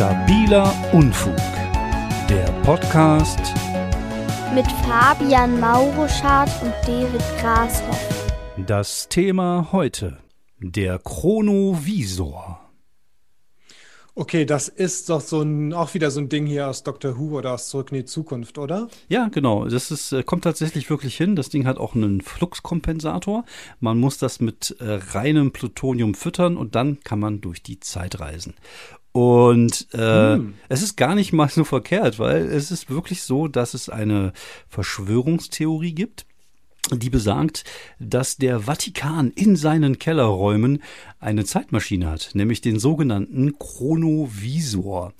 Stabiler Unfug. Der Podcast mit Fabian Mauruschardt und David Grashoff. Das Thema heute: der Chronovisor. Okay, das ist doch so ein, auch wieder so ein Ding hier aus Doctor Who oder aus Zurück in die Zukunft, oder? Ja, genau. Das ist, äh, kommt tatsächlich wirklich hin. Das Ding hat auch einen Fluxkompensator. Man muss das mit äh, reinem Plutonium füttern und dann kann man durch die Zeit reisen. Und äh, hm. es ist gar nicht mal so verkehrt, weil es ist wirklich so, dass es eine Verschwörungstheorie gibt, die besagt, dass der Vatikan in seinen Kellerräumen eine Zeitmaschine hat, nämlich den sogenannten Chronovisor.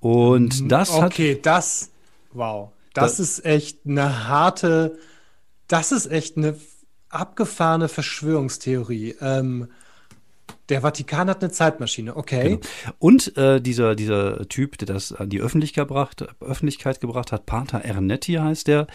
Und hm, das okay, hat. Okay, das, wow, das, das ist echt eine harte, das ist echt eine abgefahrene Verschwörungstheorie. Ähm, der Vatikan hat eine Zeitmaschine, okay. Genau. Und äh, dieser, dieser Typ, der das an die Öffentlichkeit gebracht, Öffentlichkeit gebracht hat, Pater Ernetti heißt der,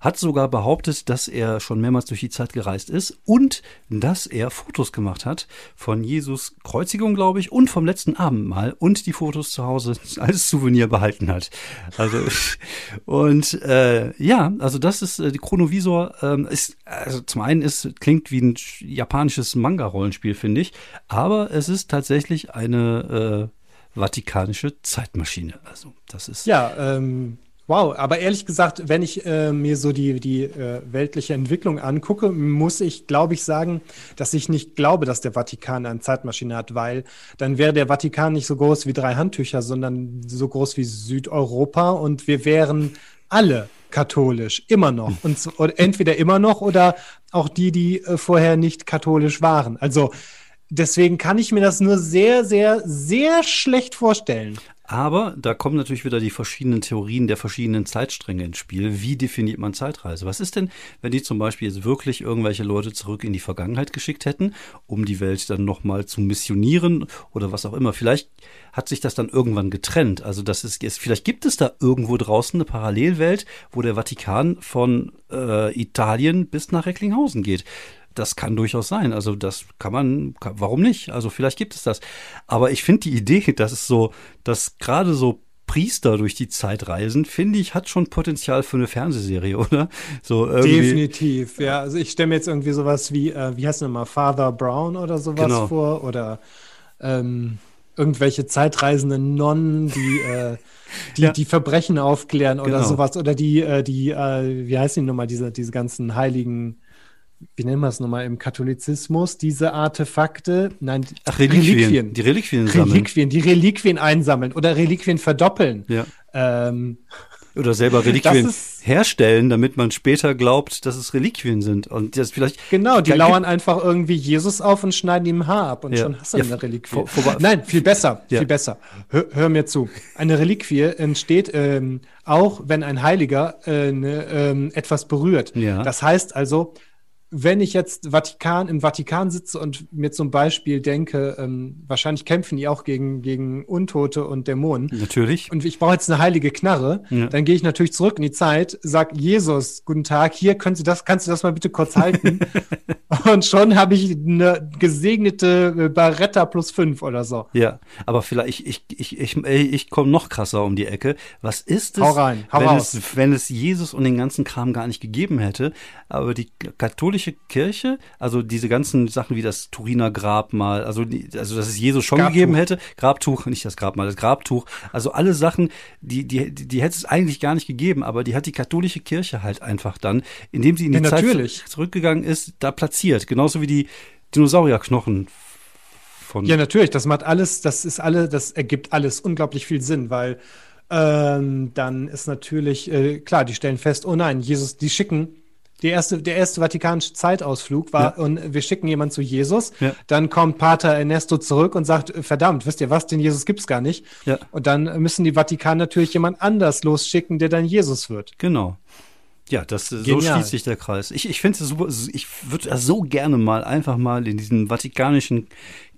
hat sogar behauptet, dass er schon mehrmals durch die Zeit gereist ist und dass er Fotos gemacht hat von Jesus Kreuzigung, glaube ich, und vom letzten Abendmahl und die Fotos zu Hause als Souvenir behalten hat. Also und äh, ja, also das ist äh, die Chronovisor ähm, ist also zum einen ist klingt wie ein japanisches Manga-Rollenspiel, finde ich, aber es ist tatsächlich eine äh, vatikanische Zeitmaschine. Also das ist ja ähm, Wow, aber ehrlich gesagt, wenn ich äh, mir so die, die äh, weltliche Entwicklung angucke, muss ich, glaube ich, sagen, dass ich nicht glaube, dass der Vatikan eine Zeitmaschine hat, weil dann wäre der Vatikan nicht so groß wie drei Handtücher, sondern so groß wie Südeuropa und wir wären alle katholisch, immer noch. Und entweder immer noch oder auch die, die äh, vorher nicht katholisch waren. Also deswegen kann ich mir das nur sehr, sehr, sehr schlecht vorstellen. Aber da kommen natürlich wieder die verschiedenen Theorien der verschiedenen Zeitstränge ins Spiel. Wie definiert man Zeitreise? Was ist denn, wenn die zum Beispiel jetzt wirklich irgendwelche Leute zurück in die Vergangenheit geschickt hätten, um die Welt dann nochmal zu missionieren oder was auch immer? Vielleicht hat sich das dann irgendwann getrennt. Also das ist, ist vielleicht gibt es da irgendwo draußen eine Parallelwelt, wo der Vatikan von äh, Italien bis nach Recklinghausen geht das kann durchaus sein. Also das kann man, kann, warum nicht? Also vielleicht gibt es das. Aber ich finde die Idee, dass es so, dass gerade so Priester durch die Zeit reisen, finde ich, hat schon Potenzial für eine Fernsehserie, oder? So irgendwie. Definitiv, ja. Also ich stelle mir jetzt irgendwie sowas wie, äh, wie heißt es nochmal, Father Brown oder sowas genau. vor oder ähm, irgendwelche zeitreisenden Nonnen, die äh, die, ja. die Verbrechen aufklären oder genau. sowas oder die, äh, die, äh, wie heißen die nochmal, diese, diese ganzen heiligen wie nennen wir es nochmal im Katholizismus, diese Artefakte, nein, Ach, Reliquien. Reliquien. Die Reliquien sammeln. Reliquien, die Reliquien einsammeln oder Reliquien verdoppeln. Ja. Ähm, oder selber Reliquien herstellen, damit man später glaubt, dass es Reliquien sind. Und das vielleicht. Genau, die lauern einfach irgendwie Jesus auf und schneiden ihm Haar ab und ja. schon hast du ja, eine Reliquie. Nein, viel besser, ja. viel besser. Hör, hör, mir zu. Eine Reliquie entsteht ähm, auch, wenn ein Heiliger äh, ne, ähm, etwas berührt. Ja. Das heißt also, wenn ich jetzt Vatikan im Vatikan sitze und mir zum Beispiel denke, ähm, wahrscheinlich kämpfen die auch gegen, gegen Untote und Dämonen. Natürlich. Und ich brauche jetzt eine heilige Knarre, ja. dann gehe ich natürlich zurück in die Zeit, sag Jesus, guten Tag, hier können Sie das, kannst du das mal bitte kurz halten? und schon habe ich eine gesegnete äh, Barretta plus fünf oder so. Ja, aber vielleicht, ich, ich, ich, ich, ich komme noch krasser um die Ecke. Was ist es, hau rein, hau wenn, raus. es, wenn es Jesus und den ganzen Kram gar nicht gegeben hätte, aber die katholische katholische Kirche, also diese ganzen Sachen wie das Turiner Grabmal, also, also dass es Jesus schon Grabtuch. gegeben hätte, Grabtuch, nicht das Grabmal, das Grabtuch, also alle Sachen, die, die, die, die hätte es eigentlich gar nicht gegeben, aber die hat die katholische Kirche halt einfach dann, indem sie in die ja, Zeit natürlich. zurückgegangen ist, da platziert. Genauso wie die Dinosaurierknochen von. Ja, natürlich, das macht alles, das ist alle, das ergibt alles unglaublich viel Sinn, weil ähm, dann ist natürlich, äh, klar, die stellen fest, oh nein, Jesus, die schicken die erste, der erste Vatikanische Zeitausflug war, ja. und wir schicken jemanden zu Jesus. Ja. Dann kommt Pater Ernesto zurück und sagt, verdammt, wisst ihr was, den Jesus gibt's gar nicht. Ja. Und dann müssen die Vatikan natürlich jemand anders losschicken, der dann Jesus wird. Genau. Ja, das Genial. so schließt sich der Kreis. Ich, ich finde es super, ich würde so gerne mal einfach mal in diesen vatikanischen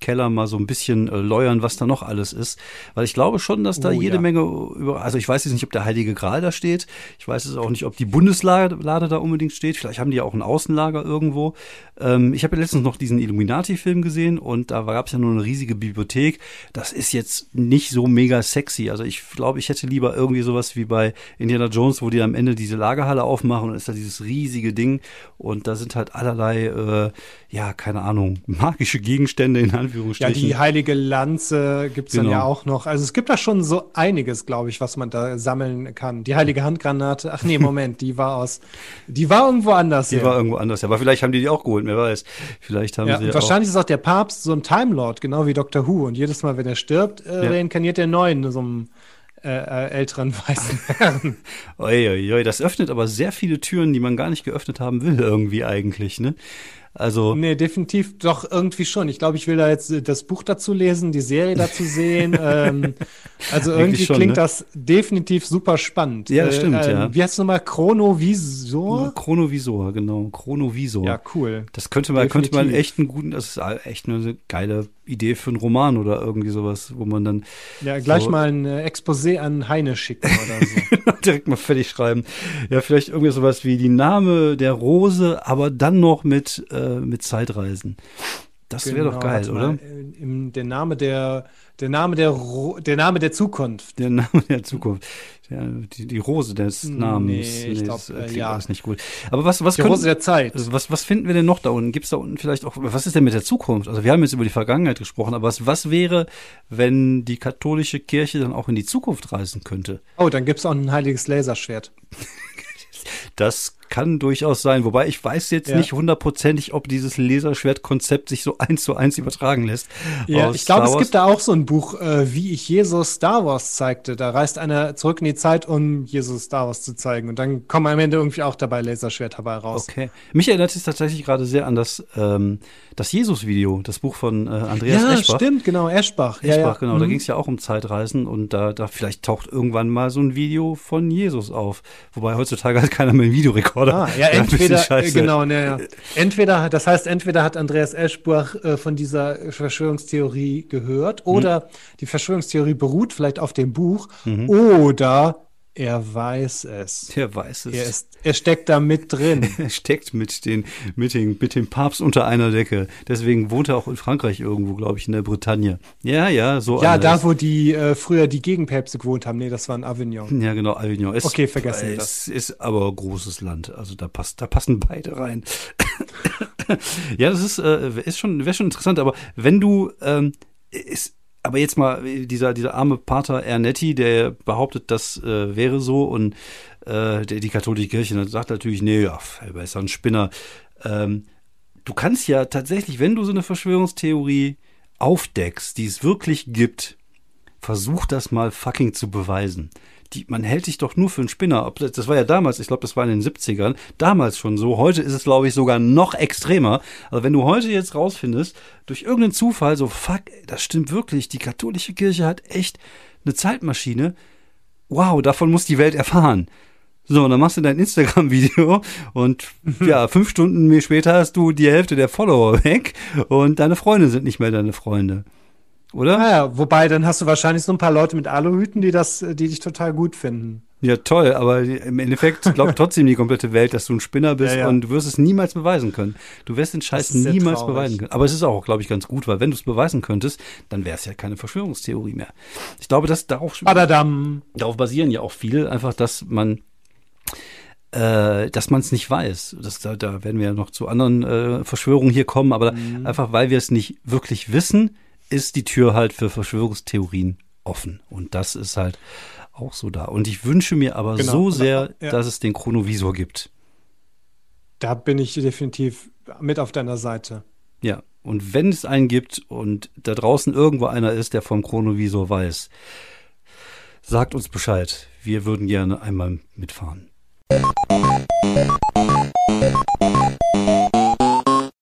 Keller mal so ein bisschen äh, läuern, was da noch alles ist. Weil ich glaube schon, dass da Oh, jede ja. Menge über, also ich weiß jetzt nicht, ob der Heilige Gral da steht. Ich weiß es auch nicht, ob die Bundeslade Lade da unbedingt steht. Vielleicht haben die ja auch ein Außenlager irgendwo. Ähm, ich habe ja letztens noch diesen Illuminati-Film gesehen und da gab es ja nur eine riesige Bibliothek. Das ist jetzt nicht so mega sexy. Also ich glaube, ich hätte lieber irgendwie sowas wie bei Indiana Jones, wo die am Ende diese Lagerhalle aufmachen und ist da dieses riesige Ding und da sind halt allerlei, äh, ja, keine Ahnung, magische Gegenstände in Ja, Anführungsstrichen. die heilige Lanze gibt's dann Genau. ja auch noch. Also es gibt da schon so einiges, glaube ich, was man da sammeln kann. Die heilige Handgranate. Ach nee, Moment, die war aus. Die war irgendwo anders. die her. war irgendwo anders. Aber vielleicht haben die die auch geholt, wer weiß. Vielleicht haben ja, sie und auch wahrscheinlich ist auch der Papst so ein Time Lord, genau wie Doctor Who. Und jedes Mal, wenn er stirbt, äh, Ja. reinkarniert er neu in so einem äh, äh, älteren weißen oi, oi, das öffnet aber sehr viele Türen, die man gar nicht geöffnet haben will, irgendwie eigentlich, ne? Also, Nee, definitiv doch irgendwie schon. Ich glaube, ich will da jetzt äh, das Buch dazu lesen, die Serie dazu sehen. ähm, also irgendwie schon, klingt ne? das definitiv super spannend. Äh, Ja, stimmt, ja. Wie heißt es nochmal? Chronovisor? Chronovisor, genau, Chronovisor. Ja, cool. Das könnte man, könnte man echt einen guten, das ist echt eine geile Idee für einen Roman oder irgendwie sowas, wo man dann Ja, gleich So. mal ein äh, Exposé an Heine schicken oder so. direkt mal fertig schreiben. Ja, vielleicht irgendwie sowas wie die Name der Rose, aber dann noch mit, äh, mit Zeitreisen. Das wäre doch Genau, geil, oder? äh, Im, der Name der, der Name der, Ro der Name der Zukunft. Der Name der Zukunft. Ja, die, die Rose des Nee, Namens. ich glaub, das äh, ja. alles nicht gut. Aber was, was Die können, Rose der Zeit. Also was, was finden wir denn noch da unten? Gibt es da unten vielleicht auch, was ist denn mit der Zukunft? Also wir haben jetzt über die Vergangenheit gesprochen, aber was, was wäre, wenn die katholische Kirche dann auch in die Zukunft reisen könnte? Oh, dann gibt's auch ein heiliges Laserschwert. Das kann durchaus sein, wobei ich weiß jetzt Ja. nicht hundertprozentig, ob dieses Laserschwert-Konzept sich so eins zu eins übertragen lässt. Ja, ich glaube, es gibt da auch so ein Buch, äh, wie ich Jesus Star Wars zeigte. Da reist einer zurück in die Zeit, um Jesus Star Wars zu zeigen. Und dann kommen am Ende irgendwie auch dabei Laserschwert dabei raus. Okay. Mich erinnert es tatsächlich gerade sehr an das, ähm, das Jesus-Video, das Buch von äh, Andreas Ja, Eschbach. stimmt, genau, Eschbach. ja, Eschbach, ja. genau. Da Mhm. ging es ja auch um Zeitreisen und da, da vielleicht taucht irgendwann mal so ein Video von Jesus auf. Wobei heutzutage hat keiner mehr einen Videorekorder. Ah, ja, entweder, äh, genau, ne, ja. entweder, das heißt, entweder hat Andreas Eschbach äh, von dieser Verschwörungstheorie gehört Mhm. oder die Verschwörungstheorie beruht vielleicht auf dem Buch Mhm. oder er weiß es. Der weiß es. Er, ist, er steckt da mit drin. Er steckt mit, den, mit, den, mit dem Papst unter einer Decke. Deswegen wohnt er auch in Frankreich irgendwo, glaube ich, in der Bretagne. Ja, ja, so ja, da, wo die äh, früher die Gegenpäpste gewohnt haben. Nee, das war in Avignon. Ja, genau, Avignon. Ist, Okay, vergessen wir es ist aber großes Land. Also da passt, da passen beide rein. ja, das ist, äh, ist schon, wäre schon interessant. Aber wenn du, ähm, ist, aber jetzt mal dieser, dieser arme Pater Ernetti, der behauptet, das äh, wäre so und äh, der, die katholische Kirche dann sagt natürlich, nee, ja, er ist ein Spinner. Ähm, du kannst ja tatsächlich, wenn du so eine Verschwörungstheorie aufdeckst, die es wirklich gibt, versuch das mal fucking zu beweisen. Die, man hält dich doch nur für einen Spinner. Das, war ja damals, ich glaube, das war in den 70ern, damals schon so. Heute ist es, glaube ich, sogar noch extremer. Also wenn du heute jetzt rausfindest, durch irgendeinen Zufall, so fuck, das stimmt wirklich, die katholische Kirche hat echt eine Zeitmaschine. Wow, davon muss die Welt erfahren. So, und dann machst du dein Instagram-Video und ja, fünf Stunden mehr später hast du die Hälfte der Follower weg und deine Freunde sind nicht mehr deine Freunde. Oder? Naja, wobei dann hast du wahrscheinlich so ein paar Leute mit Aluhüten, die das, die dich total gut finden. Ja, toll, aber im Endeffekt glaubt trotzdem die komplette Welt, dass du ein Spinner bist Ja, ja. und du wirst es niemals beweisen können. Du wirst den Scheiß niemals beweisen können. Aber es ist auch, glaube ich, ganz gut, weil wenn du es beweisen könntest, dann wäre es ja keine Verschwörungstheorie mehr. Ich glaube, dass darauf, Badadam. darauf basieren ja auch viele, einfach, dass man äh, dass man es nicht weiß. Das, da, da werden wir ja noch zu anderen äh, Verschwörungen hier kommen, aber Mhm. einfach weil wir es nicht wirklich wissen, ist die Tür halt für Verschwörungstheorien offen. Und das ist halt auch so da. Und ich wünsche mir aber Genau. so sehr, Ja. dass es den Chronovisor gibt. Da bin ich definitiv mit auf deiner Seite. Ja. Und wenn es einen gibt und da draußen irgendwo einer ist, der vom Chronovisor weiß, sagt uns Bescheid. Wir würden gerne einmal mitfahren.